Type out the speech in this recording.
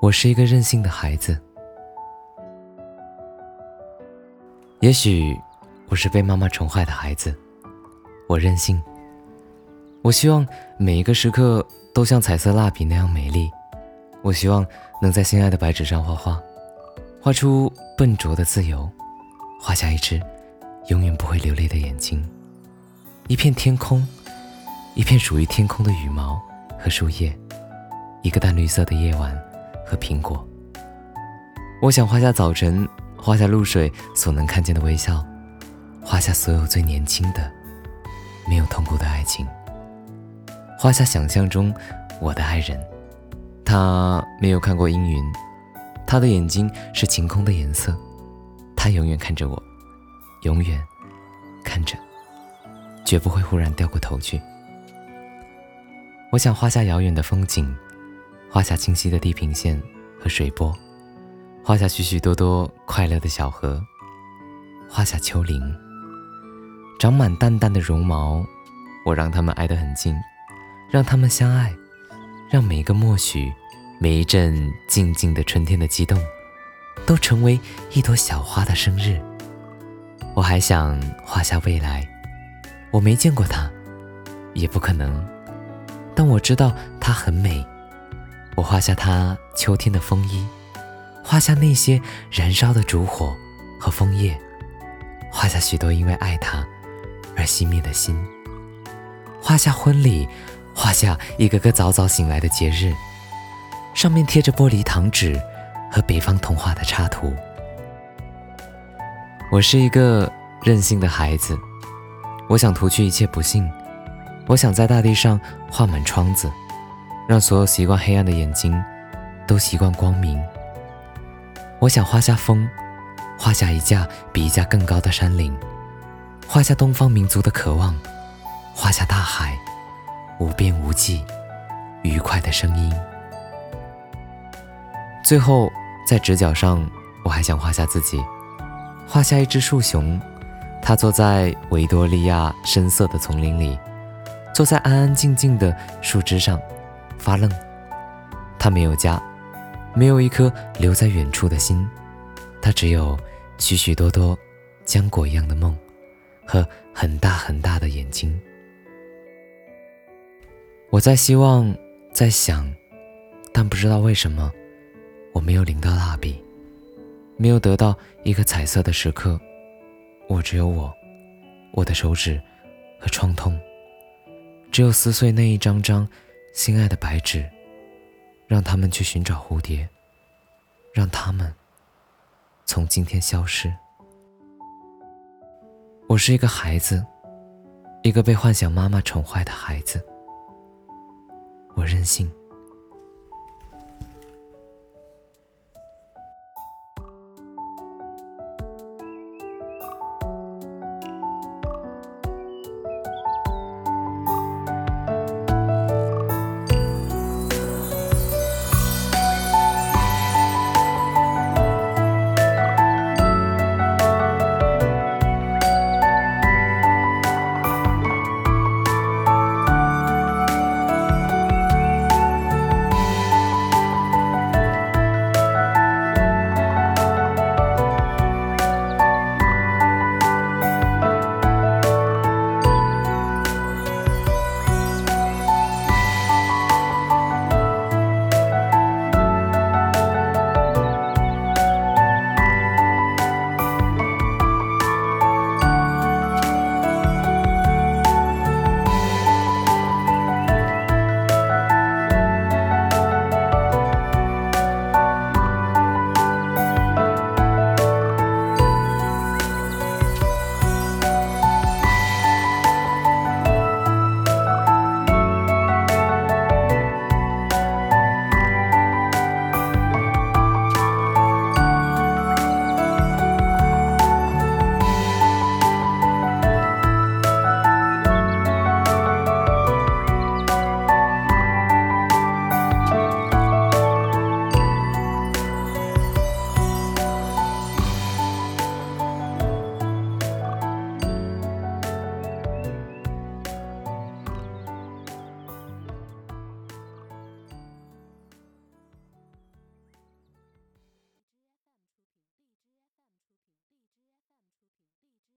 我是一个任性的孩子。也许我是被妈妈宠坏的孩子，我任性。我希望每一个时刻都像彩色蜡笔那样美丽。我希望能在心爱的白纸上画画，画出笨拙的自由，画下一只永远不会流泪的眼睛，一片天空，一片属于天空的羽毛和树叶，一个淡绿色的夜晚和苹果。我想画下早晨。画下露水所能看见的微笑，画下所有最年轻的、没有痛苦的爱情。画下想象中我的爱人，他没有看过阴云，他的眼睛是晴空的颜色，他永远看着我，永远看着，绝不会忽然掉过头去。我想画下遥远的风景，画下清晰的地平线和水波。画下许许多多快乐的小河，画下丘陵，长满淡淡的绒毛，我让它们挨得很近，让它们相爱，让每一个默许，每一阵静静的春天的激动，都成为一朵小花的生日。我还想画下未来，我没见过它，也不可能，但我知道它很美。我画下它秋天的风衣。画下那些燃烧的烛火和枫叶，画下许多因为爱他而熄灭的心。画下婚礼，画下一个个早早醒来的节日，上面贴着玻璃糖纸和北方童话的插图。我是一个任性的孩子，我想涂去一切不幸，我想在大地上画满窗子，让所有习惯黑暗的眼睛都习惯光明。我想画下风，画下一架比一架更高的山岭，画下东方民族的渴望，画下大海无边无际愉快的声音。最后，在直角上，我还想画下自己，画下一只树熊，它坐在维多利亚深色的丛林里，坐在安安静静的树枝上，发愣。他没有家。没有一颗留在远处的心，他只有许许多多浆果一样的梦和很大很大的眼睛。我在希望，在想，但不知道为什么，我没有领到蜡笔，没有得到一个彩色的时刻。我只有我，我的手指和创痛，只有撕碎那一张张心爱的白纸。让他们去寻找蝴蝶，让他们从今天消失。我是一个孩子，一个被幻想妈妈宠坏的孩子。我任性。